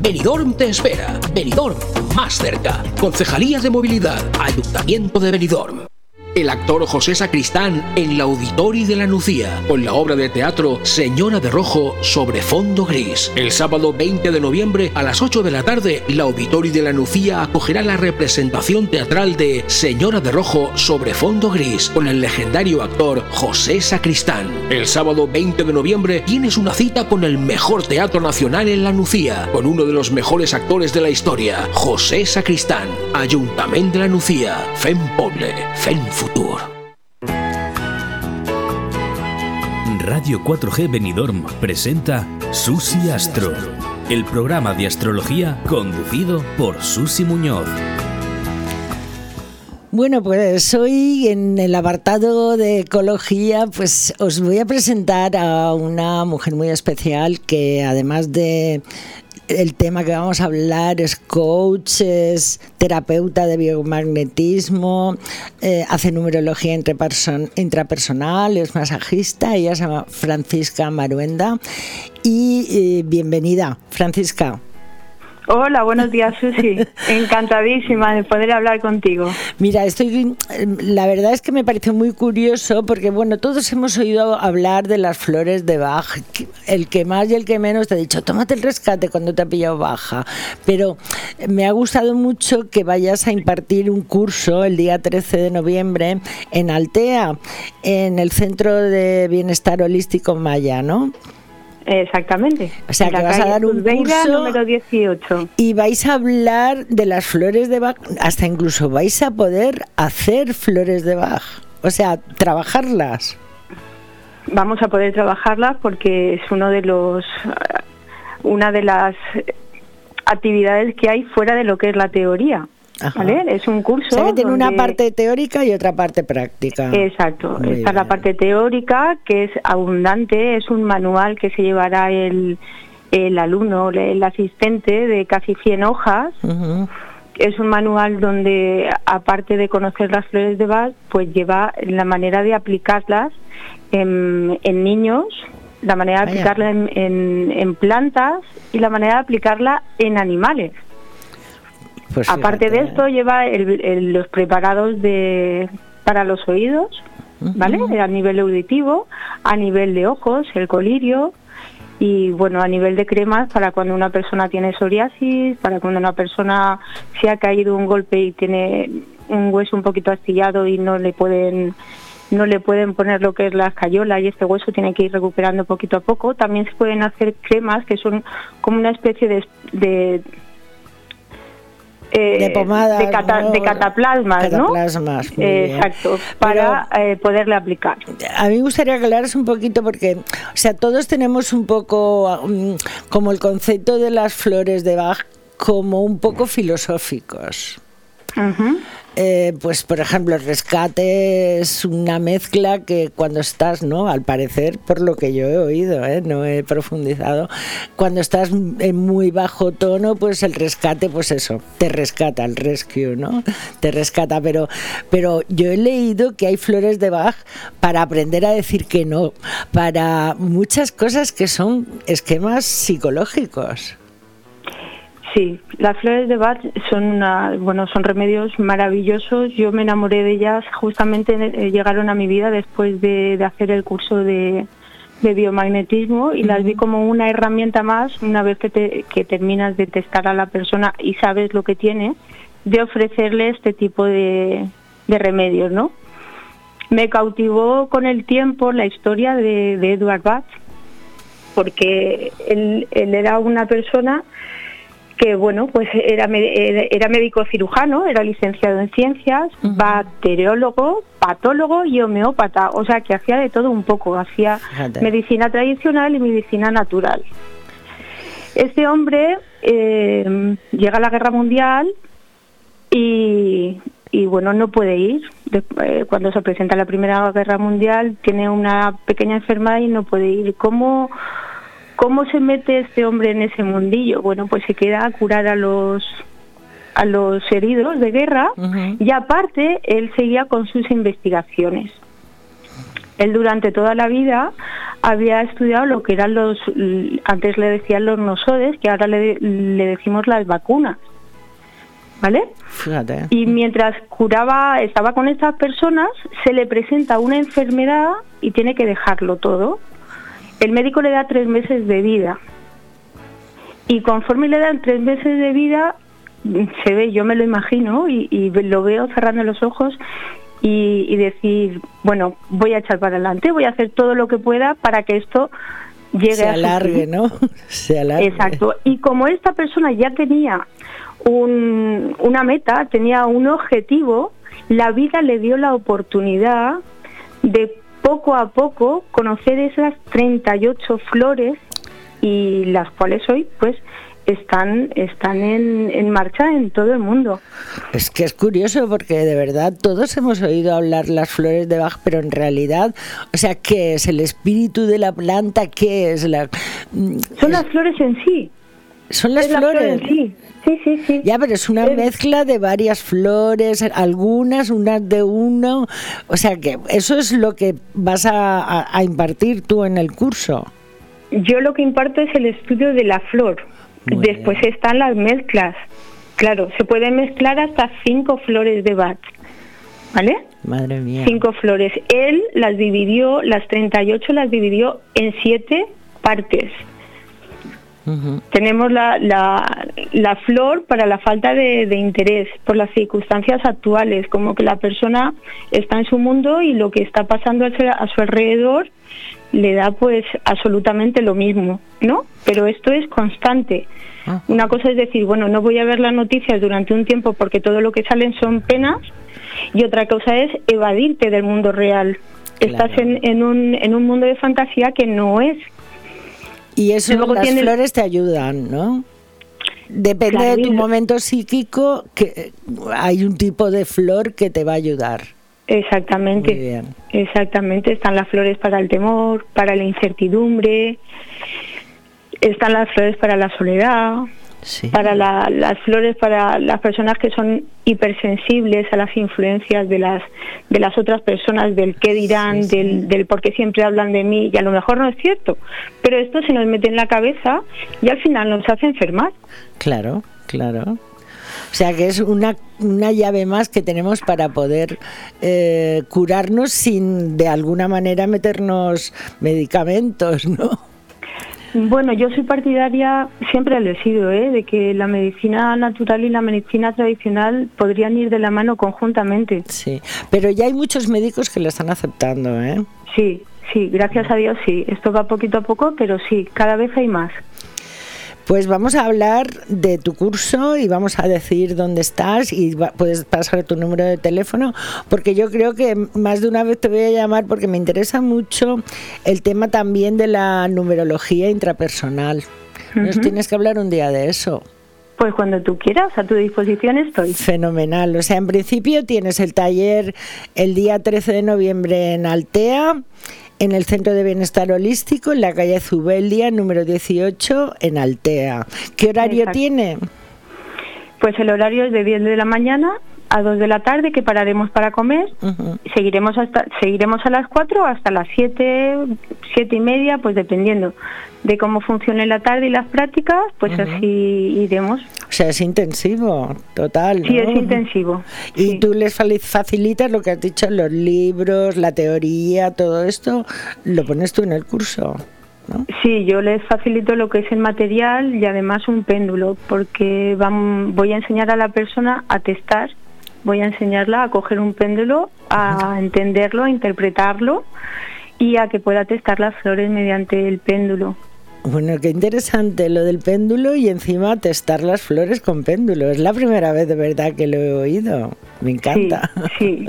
Benidorm te espera. Benidorm, más cerca. Concejalías de Movilidad, Ayuntamiento de Benidorm el actor José Sacristán en la Auditori de la Nucía, con la obra de teatro Señora de Rojo sobre fondo gris. El sábado 20 de noviembre a las 8 de la tarde, la Auditori de la Nucía acogerá la representación teatral de Señora de Rojo sobre fondo gris, con el legendario actor José Sacristán. El sábado 20 de noviembre tienes una cita con el mejor teatro nacional en la Nucía, con uno de los mejores actores de la historia, José Sacristán, Ayuntamiento de la Nucía, Fem Poble, Fem Radio 4G Benidorm presenta Susi Astro, el programa de astrología conducido por Susi Muñoz. Bueno, pues hoy en el apartado de ecología, pues os voy a presentar a una mujer muy especial que además de el tema que vamos a hablar es coach, es terapeuta de biomagnetismo, eh, hace numerología intrapersonal, es masajista, ella se llama Francisca Maruenda y eh, bienvenida, Francisca. Hola, buenos días, Susi. [LAUGHS] Encantadísima de poder hablar contigo. Mira, estoy. La verdad es que me pareció muy curioso porque, bueno, todos hemos oído hablar de las flores de Bach. El que más y el que menos te ha dicho, tómate el rescate cuando te ha pillado baja. Pero me ha gustado mucho que vayas a impartir un curso el día 13 de noviembre en Altea, en el Centro de Bienestar Holístico Maya, ¿no? Exactamente. O sea, que vas a dar un curso número 18. y vais a hablar de las flores de Bach, hasta incluso vais a poder hacer flores de Bach, o sea, trabajarlas. vamos a poder trabajarlas porque es uno de los una de las actividades que hay fuera de lo que es la teoría. ¿Vale? Es un curso. O tiene una parte teórica y otra parte práctica. Exacto. Esta es la parte teórica, que es abundante, es un manual que se llevará el, el alumno, el asistente, de casi 100 hojas. Es un manual donde, aparte de conocer las flores de Bach, pues lleva la manera de aplicarlas en, en niños, la manera de aplicarla en, en, plantas y la manera de aplicarla en animales. Pues Aparte de esto, lleva los preparados de, para los oídos, ¿vale? A nivel auditivo, a nivel de ojos, el colirio, y bueno, a nivel de cremas para cuando una persona tiene psoriasis, para cuando una persona se ha caído un golpe y tiene un hueso un poquito astillado y no le pueden no le pueden poner lo que es la escayola y este hueso tiene que ir recuperando poquito a poco. También se pueden hacer cremas que son como una especie de, de eh, de pomadas, de, cataplasmas, ¿no? Exacto, para eh, poderle aplicar. A mí me gustaría aclarar un poquito porque, o sea, todos tenemos un poco um, como el concepto de las flores de Bach como un poco filosóficos. Eh, pues por ejemplo, el rescate es una mezcla que cuando estás, ¿no? Al parecer, por lo que yo he oído, ¿eh? no he profundizado, cuando estás en muy bajo tono, pues el rescate, pues eso, te rescata, el rescue, ¿no? Te rescata, pero, pero yo he leído que hay flores de Bach para aprender a decir que no, para muchas cosas que son esquemas psicológicos. Sí, las flores de Bach son una, bueno, son remedios maravillosos. Yo me enamoré de ellas justamente eh, llegaron a mi vida después de, hacer el curso de, biomagnetismo y las vi como una herramienta más una vez que, te, que terminas de testar a la persona y sabes lo que tiene, de ofrecerle este tipo de, remedios, ¿no? Me cautivó con el tiempo la historia de, de Edward Bach, porque él, él era una persona que bueno, pues era, era médico cirujano, era licenciado en ciencias, bacteriólogo, patólogo y homeópata, o sea que hacía de todo un poco, hacía medicina tradicional y medicina natural. Este hombre eh, llega a la guerra mundial y, y bueno, no puede ir. Eh, cuando se presenta la Primera Guerra Mundial tiene una pequeña enfermedad y no puede ir. ¿Cómo, ¿Cómo se mete este hombre en ese mundillo? Bueno, pues se queda a curar a los a los heridos de guerra y aparte él seguía con sus investigaciones. Él durante toda la vida había estudiado lo que eran los, antes le decían los nosodes, que ahora le, le decimos las vacunas. ¿Vale? Fíjate. Y mientras curaba, estaba con estas personas, se le presenta una enfermedad y tiene que dejarlo todo. El médico le da tres meses de vida. Y conforme le dan tres meses de vida, se ve, yo me lo imagino y, lo veo cerrando los ojos y, decir, bueno, voy a echar para adelante, voy a hacer todo lo que pueda para que esto llegue se alargue, ¿no? [LAUGHS] Se alargue. Exacto. Y como esta persona ya tenía un, una meta, tenía un objetivo, la vida le dio la oportunidad de poco a poco conocer esas 38 flores y las cuales hoy pues están, están en, en, marcha en todo el mundo. Es que es curioso porque de verdad todos hemos oído hablar las flores de Bach, pero en realidad, o sea, ¿qué es el espíritu de la planta? ¿Qué es la...? Son las flores en sí. Son las flores. sí. Sí, sí, sí. Ya, pero es una mezcla de varias flores, algunas, unas de uno. O sea que eso es lo que vas a, impartir tú en el curso. Yo lo que imparto es el estudio de la flor. Después están las mezclas. Claro, se pueden mezclar hasta cinco flores de Bach. ¿Vale? Madre mía. Cinco flores. Él las dividió, las 38 las dividió en siete partes. Tenemos la, la, flor para la falta de, interés por las circunstancias actuales, como que la persona está en su mundo y lo que está pasando a su alrededor le da pues absolutamente lo mismo, ¿no? Pero esto es constante. Ah. Una cosa es decir, bueno, no voy a ver las noticias durante un tiempo porque todo lo que salen son penas y otra cosa es evadirte del mundo real. Estás en, un, en un mundo de fantasía que no es. Y eso las flores te ayudan, ¿no? Depende de tu momento psíquico, que hay un tipo de flor que te va a ayudar. Exactamente. Exactamente. Están las flores para el temor, para la incertidumbre, están las flores para la soledad, para las flores para las personas que son hipersensibles a las influencias de las de las otras personas del qué dirán del, del por qué siempre hablan de mí y a lo mejor no es cierto pero esto se nos mete en la cabeza y al final nos hace enfermar. Claro claro. O sea que es una, una llave más que tenemos para poder eh, curarnos sin de alguna manera meternos medicamentos, ¿no? Bueno, yo soy partidaria, siempre lo he sido, ¿eh? de que la medicina natural y la medicina tradicional podrían ir de la mano conjuntamente. Sí, pero ya hay muchos médicos que lo están aceptando, ¿eh? Sí, sí, gracias a Dios sí. Esto va poquito a poco, pero sí, cada vez hay más. Pues vamos a hablar de tu curso y vamos a decir dónde estás y puedes pasar tu número de teléfono porque yo creo que más de una vez te voy a llamar porque me interesa mucho el tema también de la numerología intrapersonal. Nos tienes que hablar un día de eso. Pues cuando tú quieras, a tu disposición estoy. Fenomenal. O sea, en principio tienes el taller el día 13 de noviembre en Altea en el Centro de Bienestar Holístico, en la calle Zubeldia, número 18, en Altea. ¿Qué horario tiene? Pues el horario es de 10 de la mañana a 2 de la tarde que pararemos para comer. Seguiremos hasta seguiremos a las 4 hasta las 7, 7 y media, pues dependiendo de cómo funcione la tarde y las prácticas, pues así iremos. O sea, es intensivo, total. Sí, es intensivo. Y tú les facilitas lo que has dicho, los libros, la teoría, todo esto, lo pones tú en el curso. ¿No? Sí, yo les facilito lo que es el material y además un péndulo, porque voy a enseñar a la persona a testar voy a enseñarla a coger un péndulo, a entenderlo, a interpretarlo y a que pueda testar las flores mediante el péndulo. Bueno, qué interesante lo del péndulo y encima testar las flores con péndulo. Es la primera vez de verdad que lo he oído. Me encanta. Sí,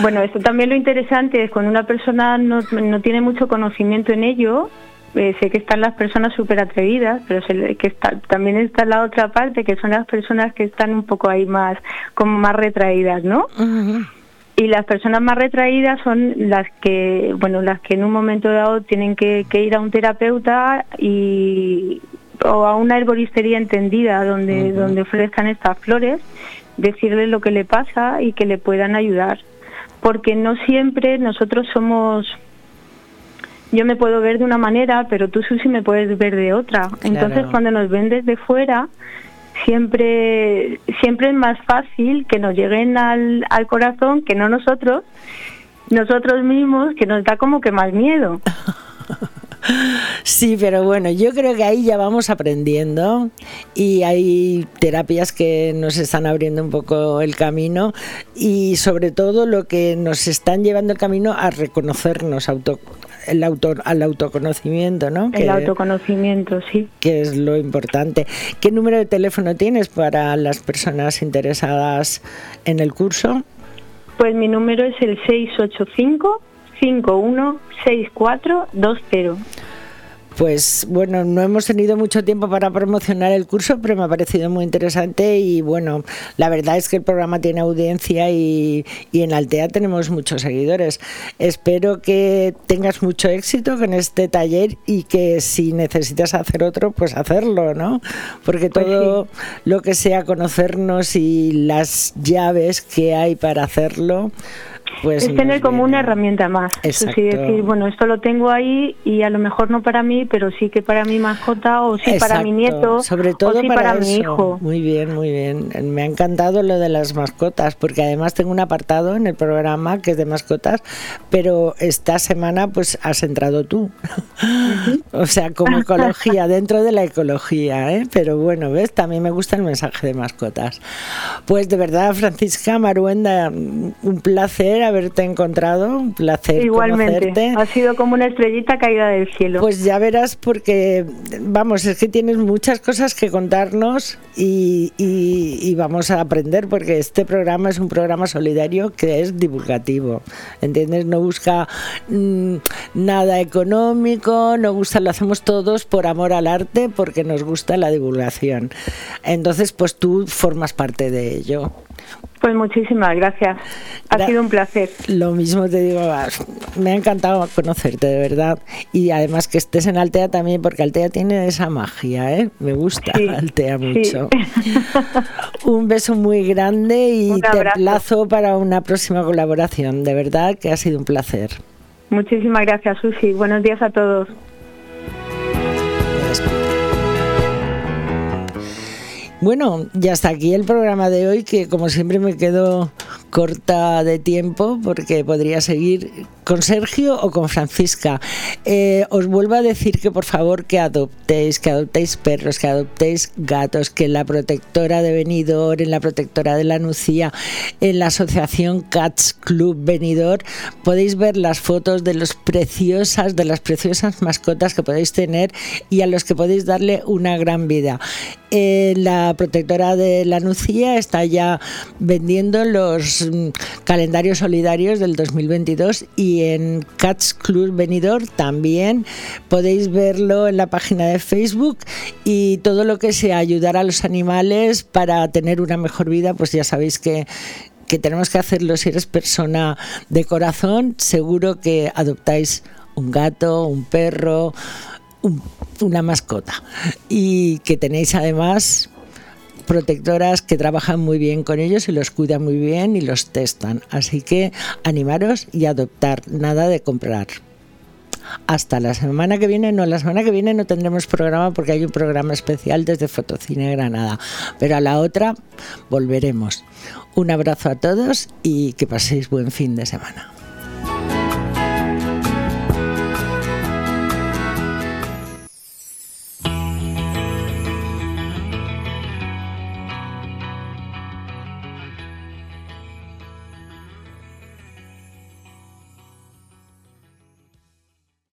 Bueno, esto también lo interesante es cuando una persona no, no tiene mucho conocimiento en ello, eh, sé que están las personas súper atrevidas, pero sé que está, también está la otra parte, que son las personas que están un poco ahí más, como más retraídas, ¿no? Y las personas más retraídas son las que, bueno, las que en un momento dado tienen que, ir a un terapeuta y o a una herboristería entendida donde, donde ofrezcan estas flores, decirle lo que le pasa y que le puedan ayudar. Porque no siempre nosotros somos yo me puedo ver de una manera, pero tú, Susi, me puedes ver de otra. Entonces, cuando nos ven desde fuera, siempre, siempre es más fácil que nos lleguen al, al corazón que no nosotros, nosotros mismos, que nos da como que más miedo. Sí, pero bueno, yo creo que ahí ya vamos aprendiendo y hay terapias que nos están abriendo un poco el camino y sobre todo lo que nos están llevando el camino a reconocernos, auto, el auto, al autoconocimiento, ¿no? El autoconocimiento, sí. Que es lo importante. ¿Qué número de teléfono tienes para las personas interesadas en el curso? Pues mi número es el 685 516420. Pues bueno, no hemos tenido mucho tiempo para promocionar el curso, pero me ha parecido muy interesante y bueno, la verdad es que el programa tiene audiencia y, en Altea tenemos muchos seguidores. Espero que tengas mucho éxito con este taller y que si necesitas hacer otro, pues hacerlo, ¿no? Porque pues todo lo que sea conocernos y las llaves que hay para hacerlo, pues es tener como una herramienta más. Es decir, bueno, esto lo tengo ahí y a lo mejor no para mí, pero sí que para mi mascota o sí para mi nieto Sobre todo o sí para, mi hijo. Muy bien, muy bien. Me ha encantado lo de las mascotas, porque además tengo un apartado en el programa que es de mascotas, pero esta semana pues has entrado tú. [LAUGHS] o sea, como ecología, [LAUGHS] dentro de la ecología, ¿eh? Pero bueno, ¿ves? También me gusta el mensaje de mascotas. Pues de verdad, Francisca Maruenda, un placer haberte encontrado, un placer Igualmente, ha sido como una estrellita caída del cielo. Pues ya verás porque, vamos, es que tienes muchas cosas que contarnos y, y, vamos a aprender porque este programa es un programa solidario que es divulgativo, ¿entiendes? No busca mm, nada económico, no gusta, lo hacemos todos por amor al arte porque nos gusta la divulgación. Entonces, pues tú formas parte de ello. Pues muchísimas gracias. Ha sido un placer. Lo mismo te digo, me ha encantado conocerte, de verdad. Y además que estés en Altea también, porque Altea tiene esa magia, ¿eh? Me gusta Altea mucho. [LAUGHS] un beso muy grande y te plazo para una próxima colaboración. De verdad que ha sido un placer. Muchísimas gracias, Susi. Buenos días a todos. Bueno, ya hasta aquí el programa de hoy, que como siempre me quedo corta de tiempo porque podría seguir con Sergio o con Francisca. Eh, os vuelvo a decir que por favor que adoptéis, que adoptéis perros, que adoptéis gatos, que en la protectora de Benidorm, en la protectora de la Nucía, en la asociación Cats Club Benidorm, podéis ver las fotos de los preciosas, de las preciosas mascotas que podéis tener y a los que podéis darle una gran vida. La protectora de la Nucía está ya vendiendo los mm, calendarios solidarios del 2022 y en Cats Club Benidorm también. Podéis verlo en la página de Facebook y todo lo que sea ayudar a los animales para tener una mejor vida, pues ya sabéis que que tenemos que hacerlo. Si eres persona de corazón, seguro que adoptáis un gato, un perro, una mascota. Y que tenéis además protectoras que trabajan muy bien con ellos y los cuidan muy bien y los testan. Así que animaros y adoptar, nada de comprar. Hasta la semana que viene, no, la semana que viene no tendremos programa porque hay un programa especial desde Fotocine Granada, pero a la otra volveremos. Un abrazo a todos y que paséis buen fin de semana.